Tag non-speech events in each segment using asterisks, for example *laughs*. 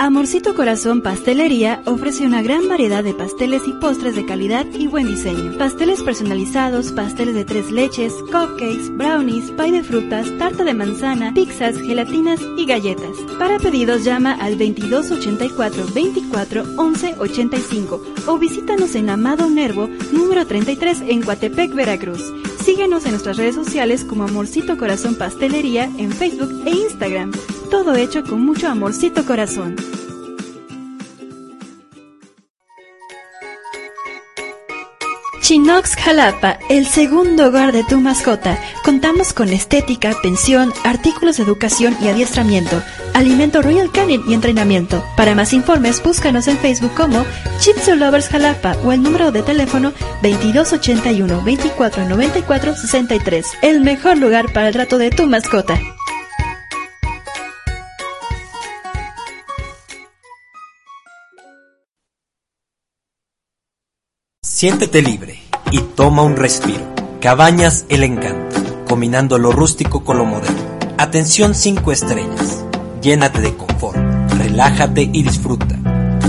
Amorcito Corazón Pastelería ofrece una gran variedad de pasteles y postres de calidad y buen diseño. Pasteles personalizados, pasteles de tres leches, cupcakes, brownies, pie de frutas, tarta de manzana, pizzas, gelatinas y galletas. Para pedidos llama al 2284 24 11 85 o visítanos en Amado Nervo, número 33 en Coatepec, Veracruz. Síguenos en nuestras redes sociales como Amorcito Corazón Pastelería en Facebook e Instagram. Todo hecho con mucho amorcito corazón. Chinox Jalapa, el segundo hogar de tu mascota. Contamos con estética, pensión, artículos de educación y adiestramiento, alimento Royal Canin y entrenamiento. Para más informes, búscanos en Facebook como Chips Lovers Jalapa o el número de teléfono 2281 2494 63. El mejor lugar para el trato de tu mascota. Siéntete libre y toma un respiro. Cabañas El Encanto, combinando lo rústico con lo moderno. Atención 5 estrellas. Llénate de confort, relájate y disfruta.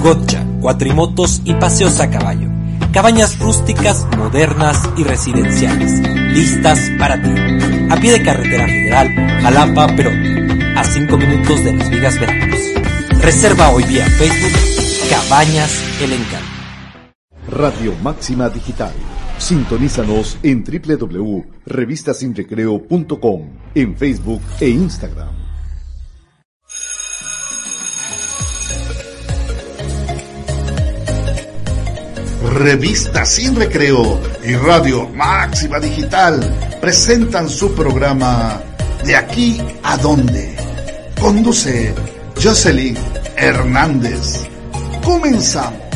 Gotcha, cuatrimotos y paseos a caballo. Cabañas rústicas, modernas y residenciales, listas para ti. A pie de carretera federal, Jalapa, Perón, a 5 minutos de Las Vigas, Veracruz. Reserva hoy vía Facebook Cabañas El Encanto. Radio Máxima Digital. Sintonízanos en www.revistasinrecreo.com, en Facebook e Instagram. Revista Sin Recreo y Radio Máxima Digital presentan su programa De aquí a dónde. Conduce Jocelyn Hernández. Comenzamos.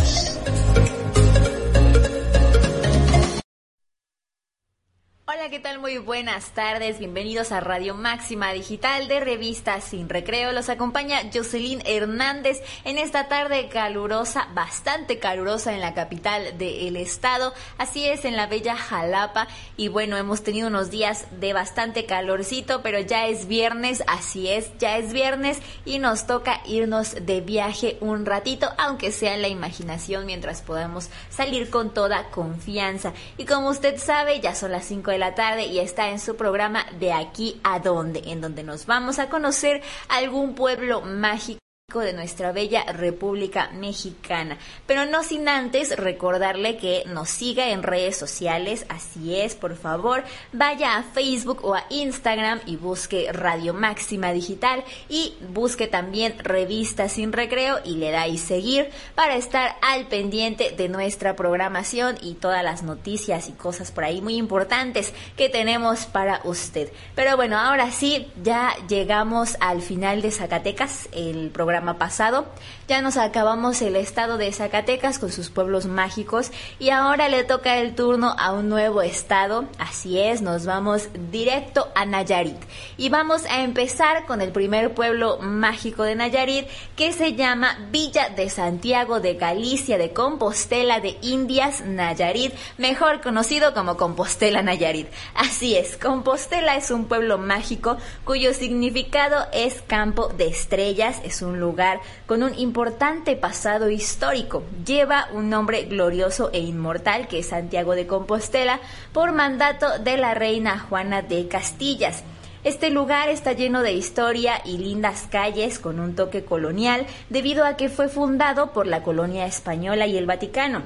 Muy buenas tardes. Bienvenidos a Radio Máxima Digital de Revista Sin Recreo. Los acompaña Jocelyn Hernández en esta tarde calurosa, bastante calurosa en la capital del estado. Así es, en la bella Jalapa. Y bueno, hemos tenido unos días de bastante calorcito, pero ya es viernes. Así es, ya es viernes y nos toca irnos de viaje un ratito, aunque sea en la imaginación, mientras podamos salir con toda confianza. Y como usted sabe, ya son las 5 de la tarde y está en su programa De aquí a dónde, en donde nos vamos a conocer algún pueblo mágico de nuestra bella República Mexicana. Pero no sin antes recordarle que nos siga en redes sociales, así es, por favor, vaya a Facebook o a Instagram y busque Radio Máxima Digital y busque también Revista Sin Recreo y le da y seguir para estar al pendiente de nuestra programación y todas las noticias y cosas por ahí muy importantes que tenemos para usted. Pero bueno, ahora sí, ya llegamos al final de Zacatecas, el programa pasado. Ya nos acabamos el estado de Zacatecas con sus pueblos mágicos y ahora le toca el turno a un nuevo estado. Así es, nos vamos directo a Nayarit. Y vamos a empezar con el primer pueblo mágico de Nayarit que se llama Villa de Santiago de Galicia de Compostela de Indias Nayarit, mejor conocido como Compostela Nayarit. Así es, Compostela es un pueblo mágico cuyo significado es campo de estrellas, es un lugar con un importante pasado histórico. Lleva un nombre glorioso e inmortal que es Santiago de Compostela por mandato de la reina Juana de Castillas. Este lugar está lleno de historia y lindas calles con un toque colonial debido a que fue fundado por la colonia española y el Vaticano.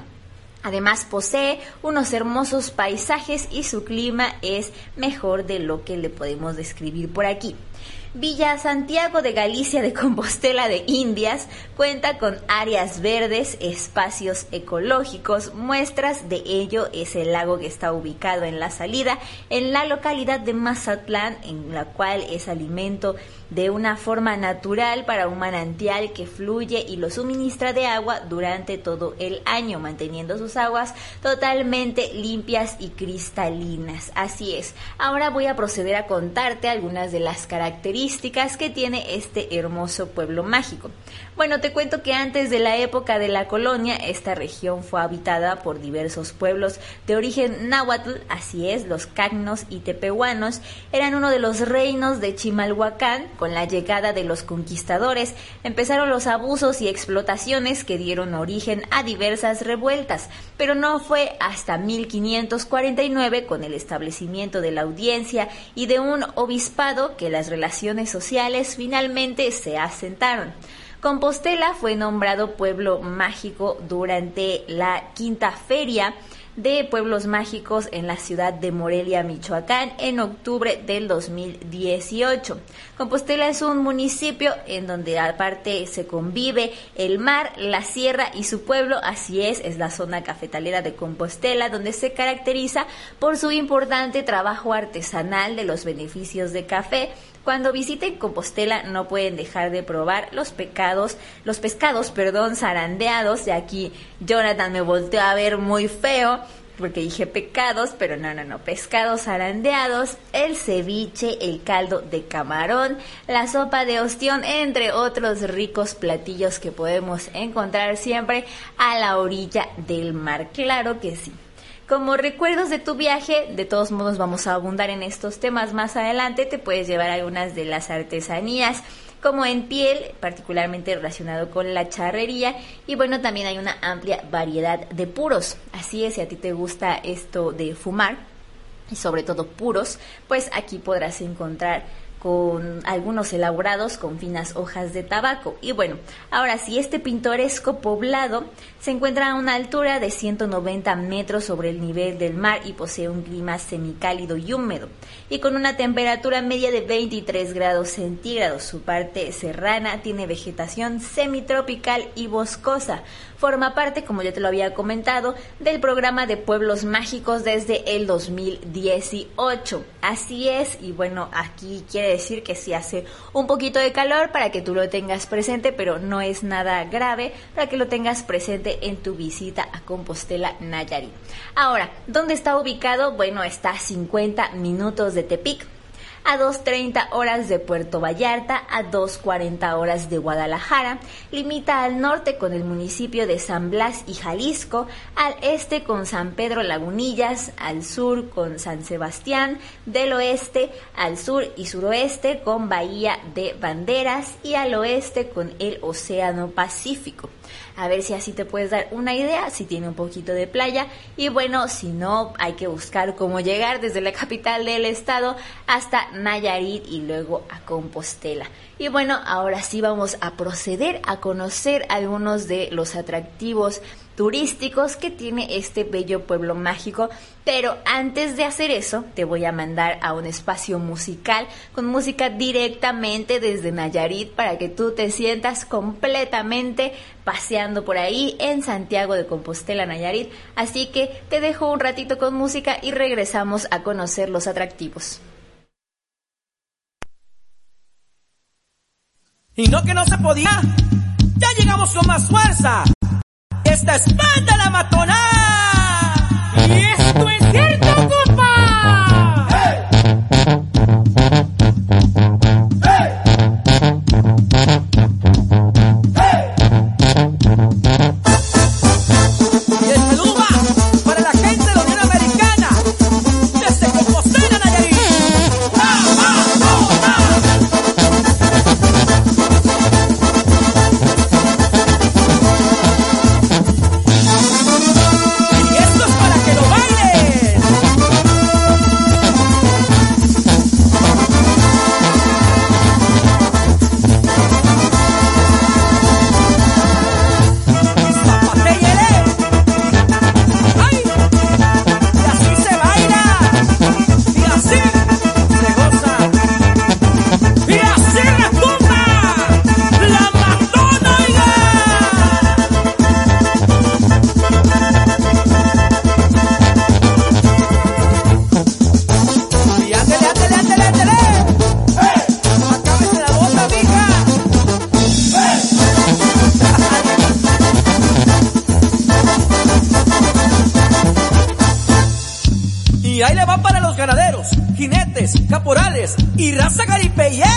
Además posee unos hermosos paisajes y su clima es mejor de lo que le podemos describir por aquí. Villa Santiago de Galicia de Compostela de Indias cuenta con áreas verdes, espacios ecológicos, muestras de ello es el lago que está ubicado en la salida en la localidad de Mazatlán, en la cual es alimento de una forma natural para un manantial que fluye y lo suministra de agua durante todo el año, manteniendo su sus aguas totalmente limpias y cristalinas. Así es. Ahora voy a proceder a contarte algunas de las características que tiene este hermoso pueblo mágico. Bueno, te cuento que antes de la época de la colonia, esta región fue habitada por diversos pueblos de origen náhuatl, así es, los cagnos y tepehuanos eran uno de los reinos de Chimalhuacán. Con la llegada de los conquistadores, empezaron los abusos y explotaciones que dieron origen a diversas revueltas, pero no fue hasta 1549 con el establecimiento de la audiencia y de un obispado que las relaciones sociales finalmente se asentaron. Compostela fue nombrado pueblo mágico durante la quinta feria de pueblos mágicos en la ciudad de Morelia, Michoacán, en octubre del 2018. Compostela es un municipio en donde aparte se convive el mar, la sierra y su pueblo, así es, es la zona cafetalera de Compostela, donde se caracteriza por su importante trabajo artesanal de los beneficios de café, cuando visiten Compostela no pueden dejar de probar los pecados, los pescados, perdón, zarandeados. De aquí Jonathan me volteó a ver muy feo porque dije pecados, pero no, no, no, pescados zarandeados, el ceviche, el caldo de camarón, la sopa de ostión, entre otros ricos platillos que podemos encontrar siempre a la orilla del mar. Claro que sí. Como recuerdos de tu viaje, de todos modos vamos a abundar en estos temas más adelante, te puedes llevar algunas de las artesanías como en piel, particularmente relacionado con la charrería y bueno, también hay una amplia variedad de puros. Así es, si a ti te gusta esto de fumar y sobre todo puros, pues aquí podrás encontrar con algunos elaborados con finas hojas de tabaco. Y bueno, ahora sí, este pintoresco poblado se encuentra a una altura de 190 metros sobre el nivel del mar y posee un clima semicálido y húmedo, y con una temperatura media de 23 grados centígrados. Su parte serrana tiene vegetación semitropical y boscosa, forma parte, como ya te lo había comentado, del programa de pueblos mágicos desde el 2018. Así es, y bueno, aquí quiere decir que sí hace un poquito de calor para que tú lo tengas presente, pero no es nada grave para que lo tengas presente en tu visita a Compostela Nayarit. Ahora, ¿dónde está ubicado? Bueno, está a 50 minutos de Tepic a 2.30 horas de Puerto Vallarta, a 2.40 horas de Guadalajara, limita al norte con el municipio de San Blas y Jalisco, al este con San Pedro Lagunillas, al sur con San Sebastián, del oeste al sur y suroeste con Bahía de Banderas y al oeste con el Océano Pacífico a ver si así te puedes dar una idea, si tiene un poquito de playa y bueno, si no, hay que buscar cómo llegar desde la capital del estado hasta Nayarit y luego a Compostela. Y bueno, ahora sí vamos a proceder a conocer algunos de los atractivos turísticos que tiene este bello pueblo mágico. Pero antes de hacer eso, te voy a mandar a un espacio musical con música directamente desde Nayarit para que tú te sientas completamente paseando por ahí en Santiago de Compostela, Nayarit. Así que te dejo un ratito con música y regresamos a conocer los atractivos. Y no que no se podía, ya llegamos con más fuerza. Esta es La Matona. Y esto es cierto, caporales y raza caripeyera.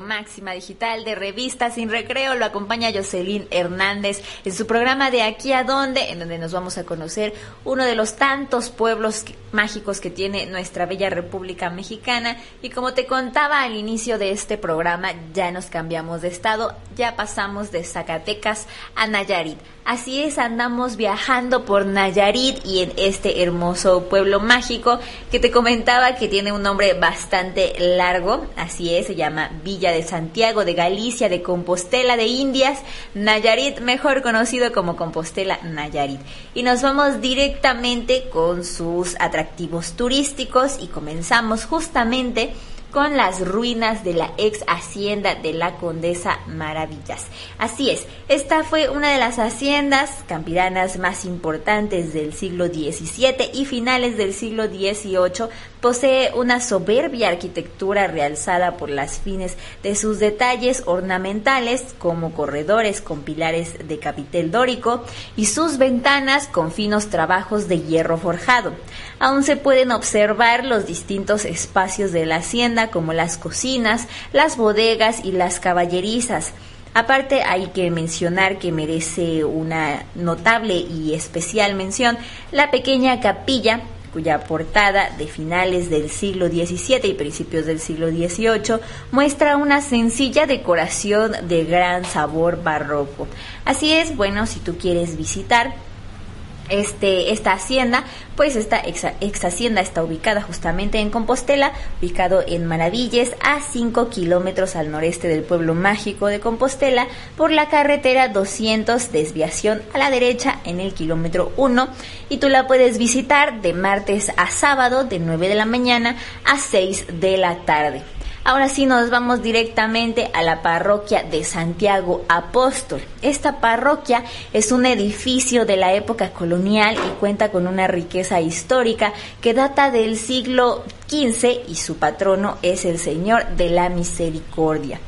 Máxima Digital de Revista Sin Recreo. Lo acompaña Jocelyn Hernández en su programa de Aquí a Dónde, en donde nos vamos a conocer uno de los tantos pueblos mágicos que tiene nuestra bella República Mexicana. Y como te contaba al inicio de este programa, ya nos cambiamos de estado, ya pasamos de Zacatecas a Nayarit. Así es, andamos viajando por Nayarit y en este hermoso pueblo mágico que te comentaba que tiene un nombre bastante largo. Así es, se llama Villa de Santiago de Galicia, de Compostela de Indias, Nayarit, mejor conocido como Compostela Nayarit. Y nos vamos directamente con sus atractivos turísticos y comenzamos justamente con las ruinas de la ex hacienda de la Condesa Maravillas. Así es, esta fue una de las haciendas campiranas más importantes del siglo XVII y finales del siglo XVIII. Posee una soberbia arquitectura realzada por las fines de sus detalles ornamentales como corredores con pilares de capitel dórico y sus ventanas con finos trabajos de hierro forjado. Aún se pueden observar los distintos espacios de la hacienda como las cocinas, las bodegas y las caballerizas. Aparte hay que mencionar que merece una notable y especial mención la pequeña capilla cuya portada de finales del siglo XVII y principios del siglo XVIII muestra una sencilla decoración de gran sabor barroco. Así es, bueno, si tú quieres visitar este, esta hacienda, pues esta ex, hacienda está ubicada justamente en Compostela, ubicado en Maravilles, a 5 kilómetros al noreste del pueblo mágico de Compostela, por la carretera 200, desviación a la derecha en el kilómetro 1, y tú la puedes visitar de martes a sábado, de 9 de la mañana a 6 de la tarde. Ahora sí nos vamos directamente a la parroquia de Santiago Apóstol. Esta parroquia es un edificio de la época colonial y cuenta con una riqueza histórica que data del siglo XV y su patrono es el Señor de la Misericordia.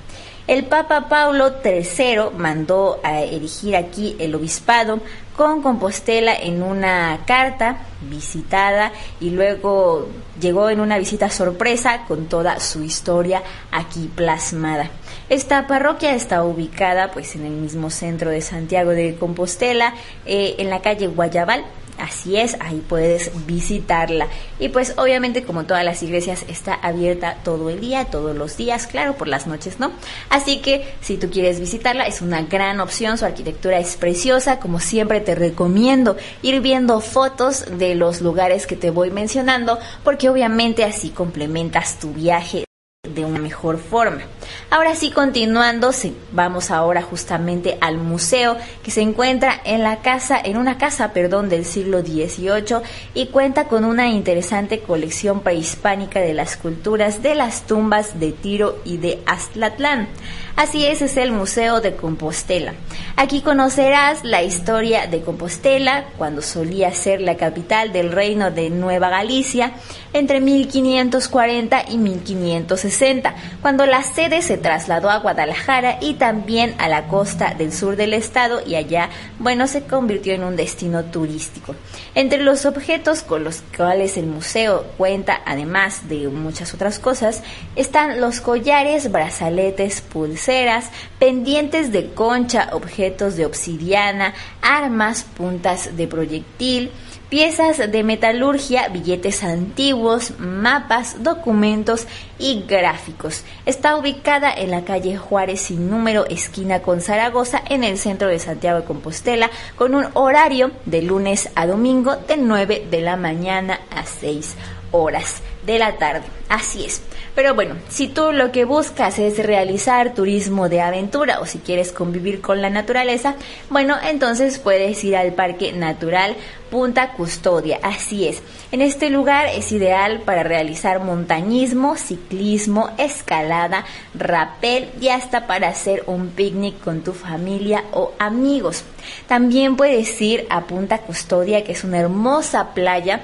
El Papa Paulo III mandó a erigir aquí el obispado con Compostela en una carta visitada y luego llegó en una visita sorpresa con toda su historia aquí plasmada. Esta parroquia está ubicada pues en el mismo centro de Santiago de Compostela, eh, en la calle Guayabal, Así es, ahí puedes visitarla. Y pues obviamente como todas las iglesias está abierta todo el día, todos los días, claro, por las noches, ¿no? Así que si tú quieres visitarla es una gran opción, su arquitectura es preciosa, como siempre te recomiendo ir viendo fotos de los lugares que te voy mencionando, porque obviamente así complementas tu viaje de una mejor forma. Ahora sí, continuando, vamos ahora justamente al museo que se encuentra en la casa, en una casa, perdón, del siglo XVIII y cuenta con una interesante colección prehispánica de las culturas de las tumbas de Tiro y de Aztlatlán. Así es, es el Museo de Compostela. Aquí conocerás la historia de Compostela, cuando solía ser la capital del reino de Nueva Galicia, entre 1540 y 1560, cuando la sede se trasladó a Guadalajara y también a la costa del sur del estado y allá, bueno, se convirtió en un destino turístico. Entre los objetos con los cuales el museo cuenta, además de muchas otras cosas, están los collares, brazaletes, pulseras, pendientes de concha, objetos de obsidiana, armas, puntas de proyectil, piezas de metalurgia, billetes antiguos, mapas, documentos y gráficos. Está ubicada en la calle Juárez sin número, esquina con Zaragoza, en el centro de Santiago de Compostela, con un horario de lunes a domingo de 9 de la mañana a 6 horas de la tarde. Así es. Pero bueno, si tú lo que buscas es realizar turismo de aventura o si quieres convivir con la naturaleza, bueno, entonces puedes ir al Parque Natural Punta Custodia. Así es. En este lugar es ideal para realizar montañismo, ciclismo, escalada, rapel y hasta para hacer un picnic con tu familia o amigos. También puedes ir a Punta Custodia, que es una hermosa playa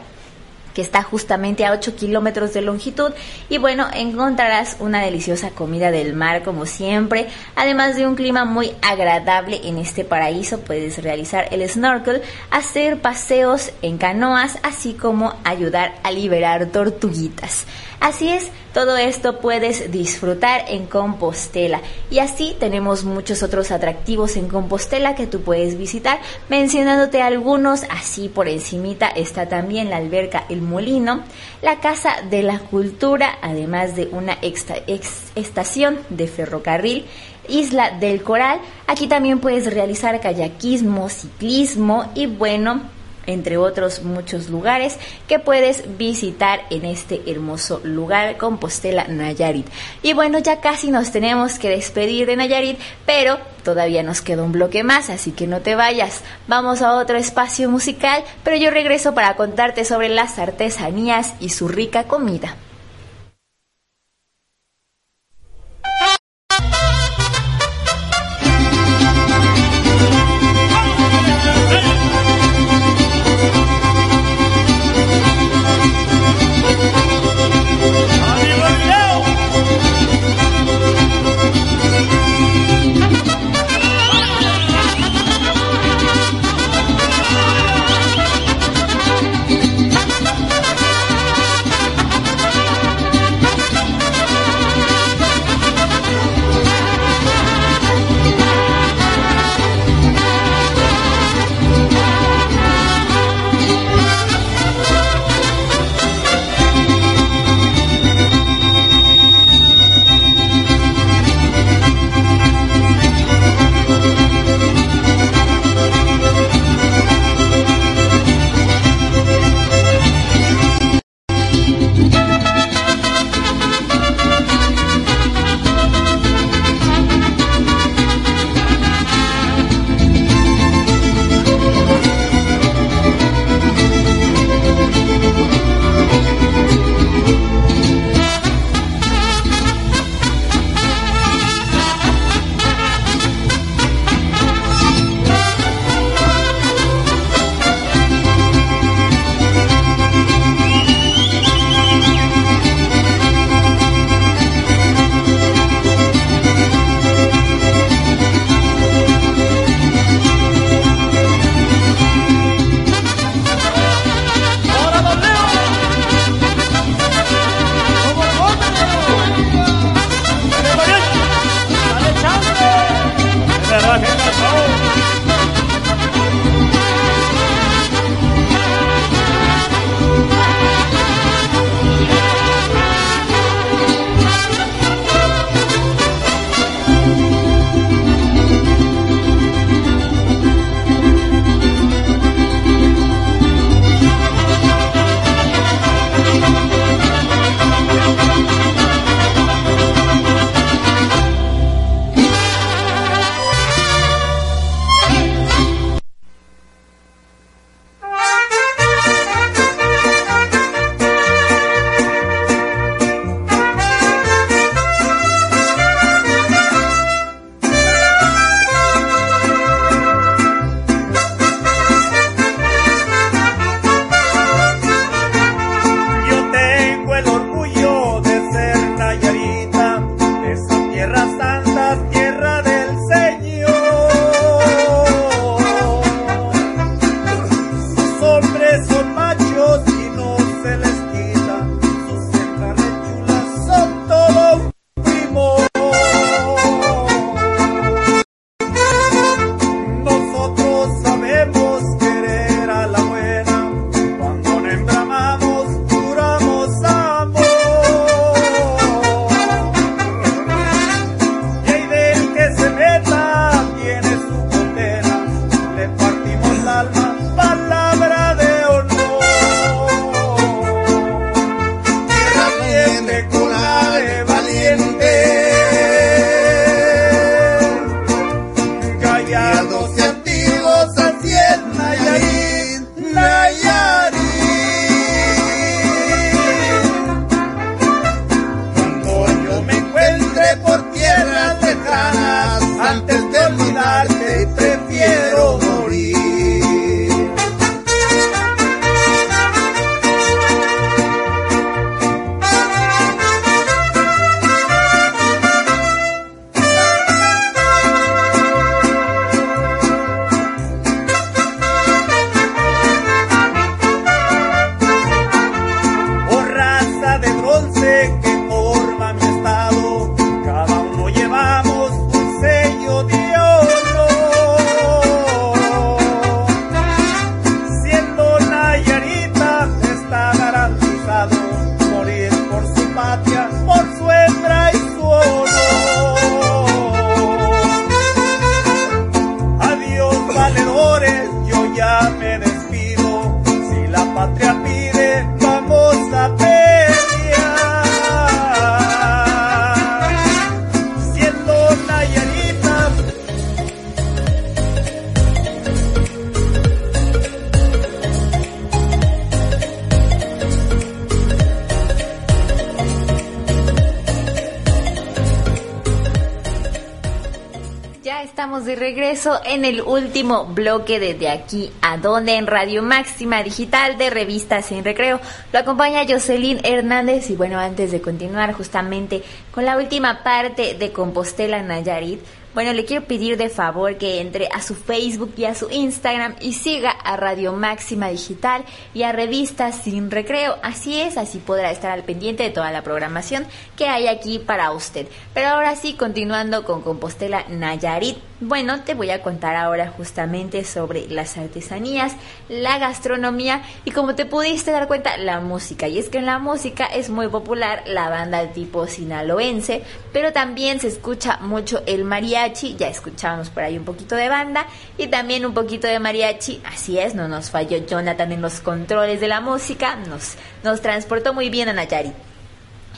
que está justamente a 8 kilómetros de longitud. Y bueno, encontrarás una deliciosa comida del mar como siempre, además de un clima muy agradable en este paraíso. Puedes realizar el snorkel, hacer paseos en canoas, así como ayudar a liberar tortuguitas. Así es, todo esto puedes disfrutar en Compostela. Y así tenemos muchos otros atractivos en Compostela que tú puedes visitar. Mencionándote algunos, así por encimita está también la alberca El Molino, la Casa de la Cultura, además de una estación de ferrocarril. Isla del Coral, aquí también puedes realizar kayakismo, ciclismo y bueno, entre otros muchos lugares que puedes visitar en este hermoso lugar, Compostela, Nayarit. Y bueno, ya casi nos tenemos que despedir de Nayarit, pero todavía nos queda un bloque más, así que no te vayas. Vamos a otro espacio musical, pero yo regreso para contarte sobre las artesanías y su rica comida. Estamos de regreso en el último bloque de De aquí a donde en Radio Máxima Digital de Revista Sin Recreo. Lo acompaña Jocelyn Hernández y bueno, antes de continuar justamente con la última parte de Compostela Nayarit, bueno, le quiero pedir de favor que entre a su Facebook y a su Instagram y siga a Radio Máxima Digital y a Revista Sin Recreo. Así es, así podrá estar al pendiente de toda la programación que hay aquí para usted. Pero ahora sí, continuando con Compostela Nayarit. Bueno, te voy a contar ahora justamente sobre las artesanías, la gastronomía y como te pudiste dar cuenta, la música. Y es que en la música es muy popular la banda tipo sinaloense, pero también se escucha mucho el mariachi, ya escuchábamos por ahí un poquito de banda y también un poquito de mariachi. Así es, no nos falló Jonathan en los controles de la música, nos, transportó muy bien a Nayarit.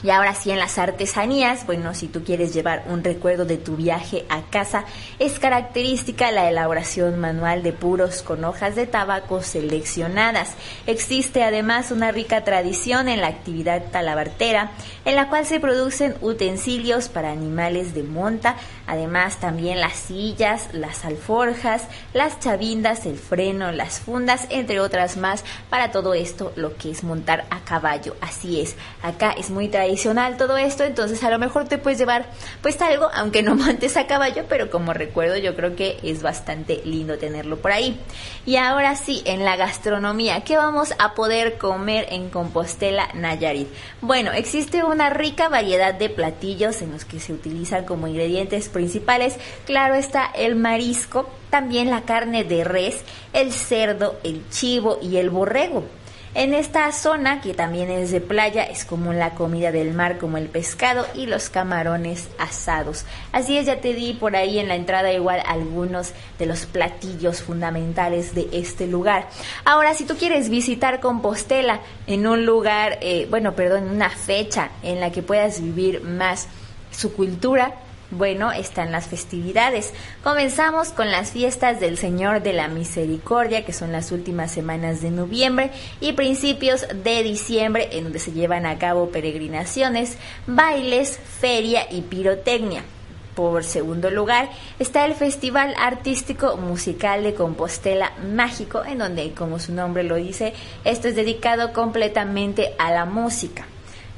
Y ahora sí, en las artesanías, bueno, si tú quieres llevar un recuerdo de tu viaje a casa, es característica la elaboración manual de puros con hojas de tabaco seleccionadas. Existe además una rica tradición en la actividad talabartera, en la cual se producen utensilios para animales de monta, además también las sillas, las alforjas, las chavindas, el freno, las fundas, entre otras más, para todo esto lo que es montar a caballo. Así es, acá es muy tradicional todo esto, entonces a lo mejor te puedes llevar pues algo, aunque no *laughs* montes a caballo, pero como recuerdo yo creo que es bastante lindo tenerlo por ahí. Y ahora sí, en la gastronomía, ¿qué vamos a poder comer en Compostela Nayarit? Bueno, existe una rica variedad de platillos en los que se utilizan como ingredientes principales, claro está el marisco, también la carne de res, el cerdo, el chivo y el borrego. En esta zona, que también es de playa, es común la comida del mar como el pescado y los camarones asados. Así es, ya te di por ahí en la entrada igual algunos de los platillos fundamentales de este lugar. Ahora, si tú quieres visitar Compostela en un lugar, eh, bueno, perdón, una fecha en la que puedas vivir más su cultura, bueno, están las festividades. Comenzamos con las fiestas del Señor de la Misericordia, que son las últimas semanas de noviembre y principios de diciembre, en donde se llevan a cabo peregrinaciones, bailes, feria y pirotecnia. Por segundo lugar está el Festival Artístico Musical de Compostela Mágico, en donde, como su nombre lo dice, esto es dedicado completamente a la música.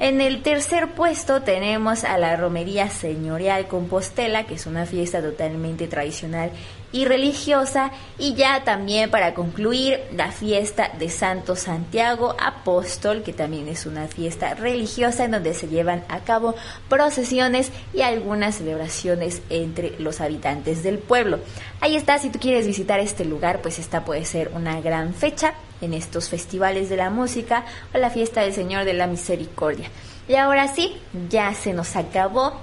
En el tercer puesto tenemos a la Romería Señorial Compostela, que es una fiesta totalmente tradicional y religiosa. Y ya también para concluir, la fiesta de Santo Santiago Apóstol, que también es una fiesta religiosa en donde se llevan a cabo procesiones y algunas celebraciones entre los habitantes del pueblo. Ahí está, si tú quieres visitar este lugar, pues esta puede ser una gran fecha en estos festivales de la música o la fiesta del Señor de la Misericordia. Y ahora sí, ya se nos acabó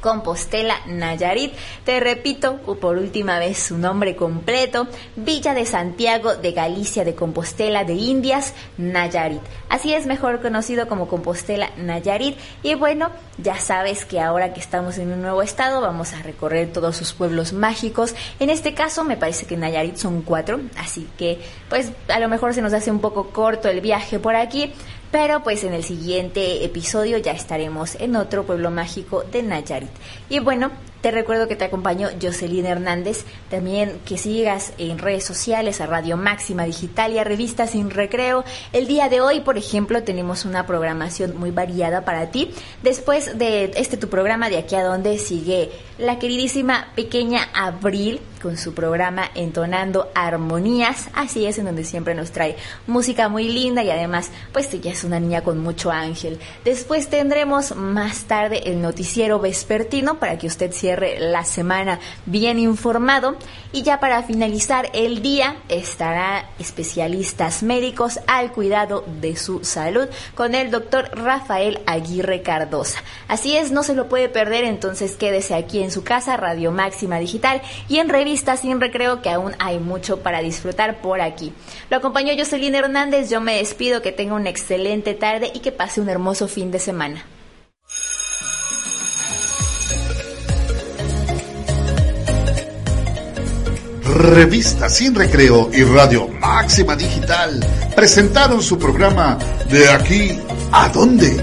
Compostela, Nayarit. Te repito por última vez su nombre completo, Villa de Santiago de Galicia de Compostela de Indias, Nayarit. Así es mejor conocido como Compostela, Nayarit. Y bueno, ya sabes que ahora que estamos en un nuevo estado vamos a recorrer todos sus pueblos mágicos. En este caso me parece que Nayarit son cuatro, así que pues a lo mejor se nos hace un poco corto el viaje por aquí, pero pues en el siguiente episodio ya estaremos en otro pueblo mágico de Nayarit. Y bueno, te recuerdo que te acompañó Jocelyn Hernández. También que sigas en redes sociales a Radio Máxima Digital y a Revistas Sin Recreo. El día de hoy, por ejemplo, tenemos una programación muy variada para ti. Después de este tu programa, de aquí a donde sigue la queridísima pequeña Abril con su programa Entonando Armonías. Así es, en donde siempre nos trae música muy linda y además, pues ella es una niña con mucho ángel. Después tendremos más tarde el noticiero vespertino para que usted la semana bien informado. Y ya para finalizar el día estará especialistas médicos al cuidado de su salud con el doctor Rafael Aguirre Cardosa. Así es, no se lo puede perder, entonces quédese aquí en su casa, Radio Máxima Digital y en Revista Sin Recreo, que aún hay mucho para disfrutar por aquí. Lo acompañó Jocelyn Hernández, yo me despido, que tenga una excelente tarde y que pase un hermoso fin de semana. Revista Sin Recreo y Radio Máxima Digital presentaron su programa De aquí a dónde